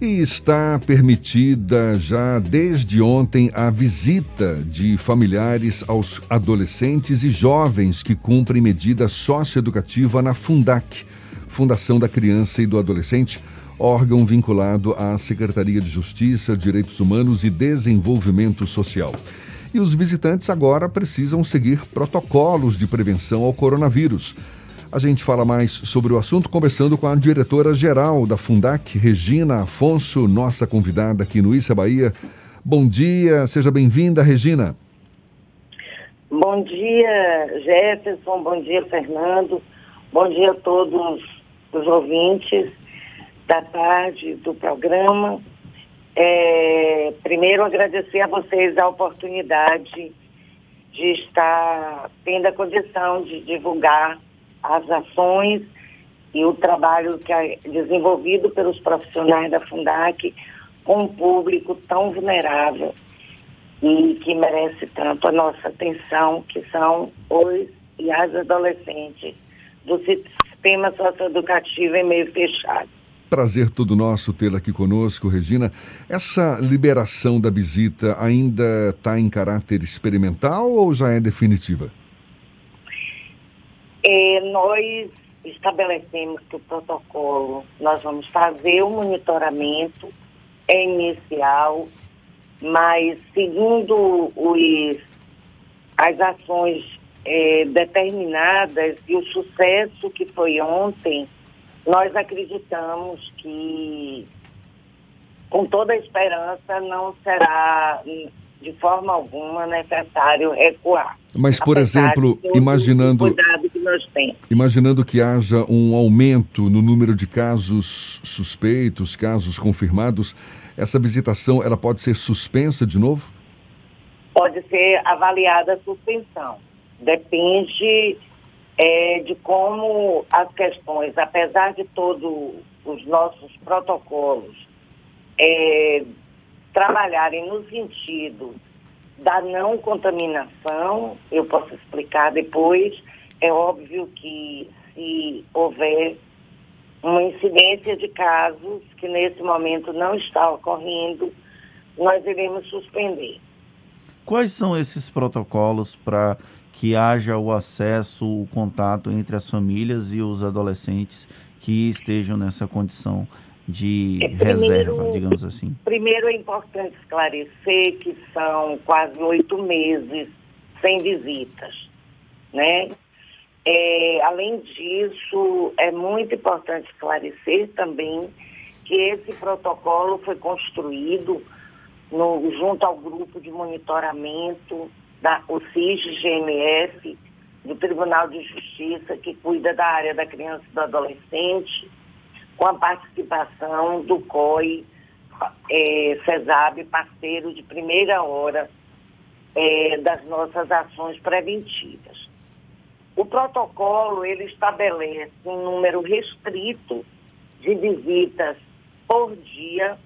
E está permitida já desde ontem a visita de familiares aos adolescentes e jovens que cumprem medida socioeducativa na Fundac, Fundação da Criança e do Adolescente, órgão vinculado à Secretaria de Justiça, Direitos Humanos e Desenvolvimento Social. E os visitantes agora precisam seguir protocolos de prevenção ao coronavírus. A gente fala mais sobre o assunto conversando com a diretora-geral da Fundac, Regina Afonso, nossa convidada aqui no Issa Bahia. Bom dia, seja bem-vinda, Regina. Bom dia, Jefferson, bom dia, Fernando, bom dia a todos os ouvintes da tarde do programa. É, primeiro, agradecer a vocês a oportunidade de estar tendo a condição de divulgar as ações e o trabalho que é desenvolvido pelos profissionais da Fundac com um público tão vulnerável e que merece tanto a nossa atenção, que são os e as adolescentes do sistema socioeducativo em meio fechado. Prazer todo nosso tê-la aqui conosco, Regina. Essa liberação da visita ainda está em caráter experimental ou já é definitiva? É, nós estabelecemos que o protocolo, nós vamos fazer o monitoramento é inicial, mas segundo os, as ações é, determinadas e o sucesso que foi ontem, nós acreditamos que com toda a esperança não será de forma alguma necessário recuar. Mas, por exemplo, imaginando, imaginando que haja um aumento no número de casos suspeitos, casos confirmados, essa visitação ela pode ser suspensa de novo? Pode ser avaliada a suspensão. Depende é, de como as questões, apesar de todos os nossos protocolos, é, trabalharem no sentido da não contaminação, eu posso explicar depois. É óbvio que se houver uma incidência de casos que nesse momento não está ocorrendo, nós iremos suspender. Quais são esses protocolos para que haja o acesso, o contato entre as famílias e os adolescentes que estejam nessa condição de é, primeiro, reserva, digamos assim? Primeiro é importante esclarecer que são quase oito meses sem visitas, né? É, além disso, é muito importante esclarecer também que esse protocolo foi construído no, junto ao grupo de monitoramento da o CIS-GMF, do Tribunal de Justiça, que cuida da área da criança e do adolescente, com a participação do COI, é, CESAB, parceiro de primeira hora é, das nossas ações preventivas. O protocolo ele estabelece um número restrito de visitas por dia,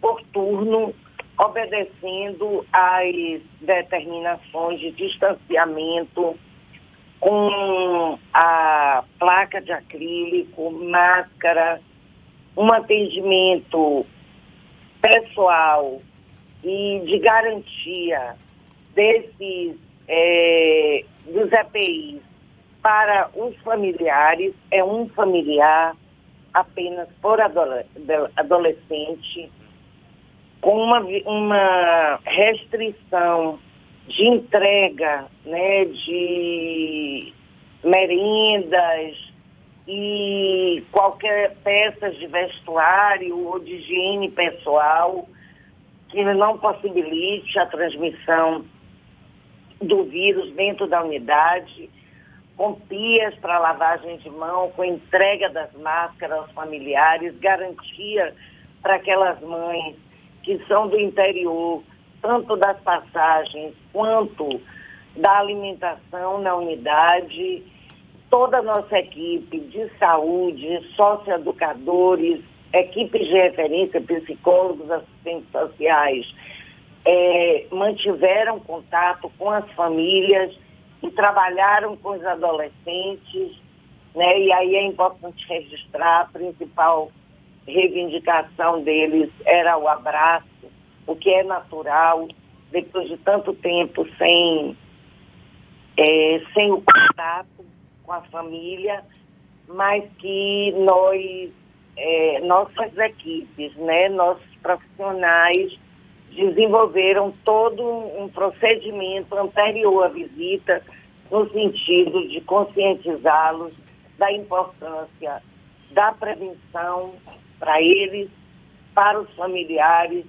por turno, obedecendo às determinações de distanciamento com a placa de acrílico, máscara, um atendimento pessoal e de garantia desses é, dos EPIs para os familiares é um familiar apenas por adolescente com uma, uma restrição de entrega né, de merendas e qualquer peças de vestuário ou de higiene pessoal que não possibilite a transmissão do vírus dentro da unidade, com pias para lavagem de mão, com entrega das máscaras aos familiares, garantia para aquelas mães que são do interior, tanto das passagens quanto da alimentação na unidade, toda a nossa equipe de saúde, socioeducadores, equipes de referência, psicólogos, assistentes sociais, é, mantiveram contato com as famílias e trabalharam com os adolescentes, né? E aí é importante registrar a principal reivindicação deles era o abraço, o que é natural, depois de tanto tempo sem, é, sem o contato com a família, mas que nós, é, nossas equipes, né, nossos profissionais desenvolveram todo um procedimento anterior à visita no sentido de conscientizá-los da importância da prevenção para eles, para os familiares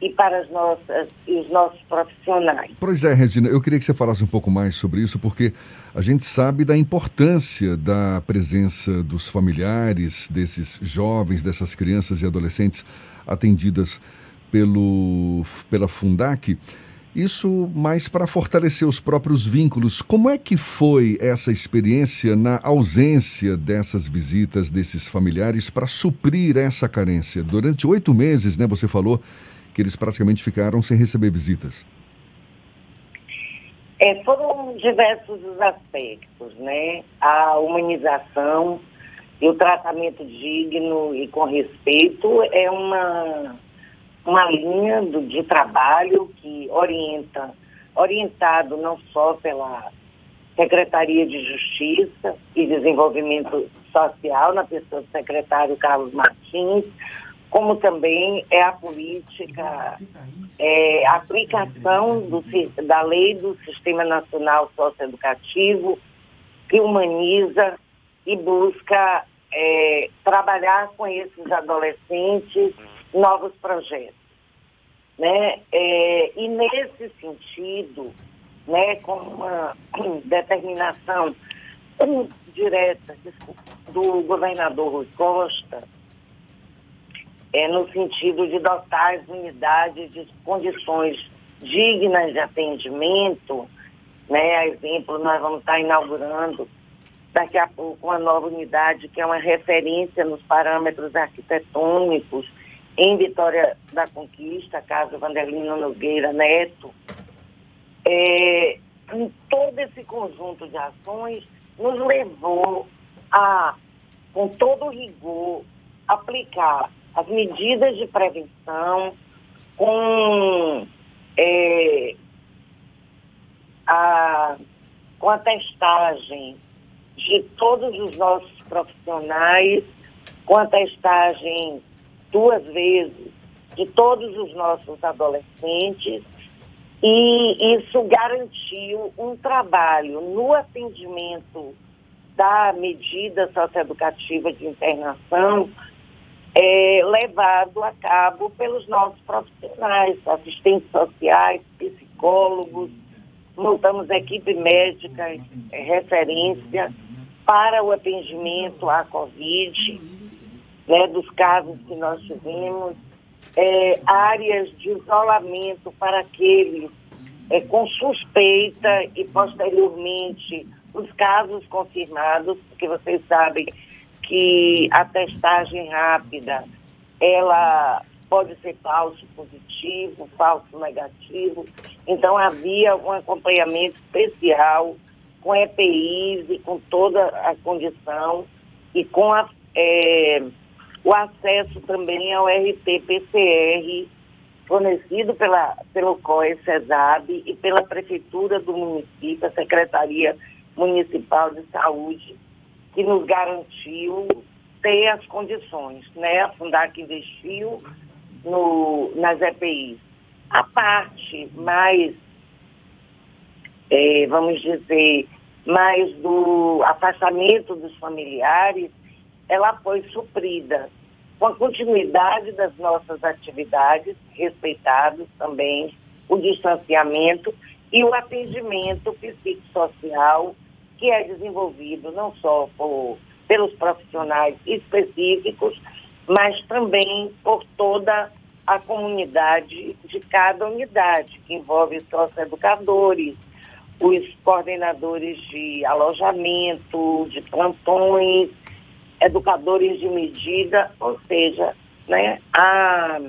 e para as nossas os nossos profissionais. Pois é, Regina, eu queria que você falasse um pouco mais sobre isso, porque a gente sabe da importância da presença dos familiares, desses jovens, dessas crianças e adolescentes atendidas pelo, pela Fundac. Isso mais para fortalecer os próprios vínculos. Como é que foi essa experiência na ausência dessas visitas desses familiares para suprir essa carência? Durante oito meses, né, você falou que eles praticamente ficaram sem receber visitas. É, foram diversos os aspectos, né? A humanização e o tratamento digno e com respeito é uma uma linha do, de trabalho que orienta, orientado não só pela Secretaria de Justiça e Desenvolvimento Social, na pessoa do secretário Carlos Martins, como também é a política, é, a aplicação do, da lei do Sistema Nacional Socioeducativo, que humaniza e busca é, trabalhar com esses adolescentes novos projetos. Né? É, e nesse sentido, né, com uma determinação direta do governador Rui Costa, é, no sentido de dotar as unidades de condições dignas de atendimento, né? A exemplo, nós vamos estar inaugurando daqui a pouco uma nova unidade que é uma referência nos parâmetros arquitetônicos em Vitória da Conquista, Casa Vanderlino Nogueira Neto, é, em todo esse conjunto de ações, nos levou a, com todo rigor, aplicar as medidas de prevenção com, é, a, com a testagem de todos os nossos profissionais, com a testagem duas vezes de todos os nossos adolescentes e isso garantiu um trabalho no atendimento da medida socioeducativa de internação é, levado a cabo pelos nossos profissionais, assistentes sociais, psicólogos, montamos equipe médica é, referência para o atendimento à Covid né, dos casos que nós tivemos, é, áreas de isolamento para aqueles é, com suspeita e posteriormente os casos confirmados, porque vocês sabem que a testagem rápida ela pode ser falso positivo, falso negativo. Então havia um acompanhamento especial com EPIs e com toda a condição e com a é, o acesso também ao RT-PCR fornecido pela, pelo COE CESAB e pela Prefeitura do município, a Secretaria Municipal de Saúde, que nos garantiu ter as condições, né? A Fundac investiu no, nas EPIs. A parte mais, é, vamos dizer, mais do afastamento dos familiares, ela foi suprida com a continuidade das nossas atividades, respeitado também o distanciamento e o atendimento psicossocial que é desenvolvido não só por, pelos profissionais específicos, mas também por toda a comunidade de cada unidade, que envolve socioeducadores, os coordenadores de alojamento, de plantões, educadores de medida, ou seja, né, a,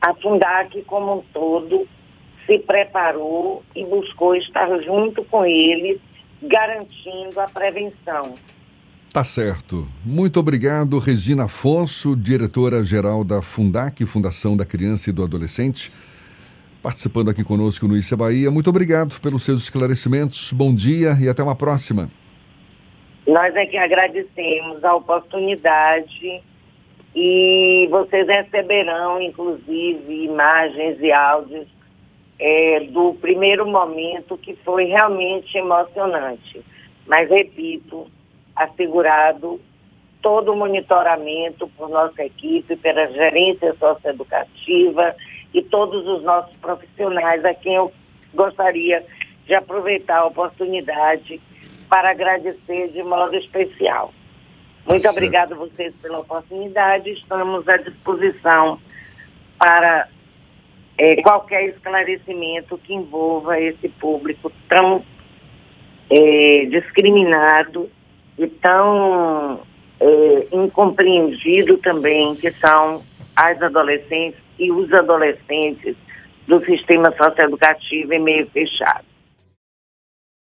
a Fundac como um todo se preparou e buscou estar junto com eles, garantindo a prevenção. Tá certo. Muito obrigado, Regina Afonso, diretora-geral da Fundac, Fundação da Criança e do Adolescente, participando aqui conosco no Issa Bahia. Muito obrigado pelos seus esclarecimentos. Bom dia e até uma próxima. Nós é que agradecemos a oportunidade e vocês receberão, inclusive, imagens e áudios é, do primeiro momento que foi realmente emocionante. Mas, repito, assegurado todo o monitoramento por nossa equipe, pela gerência socioeducativa e todos os nossos profissionais, a quem eu gostaria de aproveitar a oportunidade para agradecer de modo especial. Muito Nossa. obrigado a vocês pela oportunidade. Estamos à disposição para é, qualquer esclarecimento que envolva esse público tão é, discriminado e tão é, incompreendido também, que são as adolescentes e os adolescentes do sistema socioeducativo em meio fechado.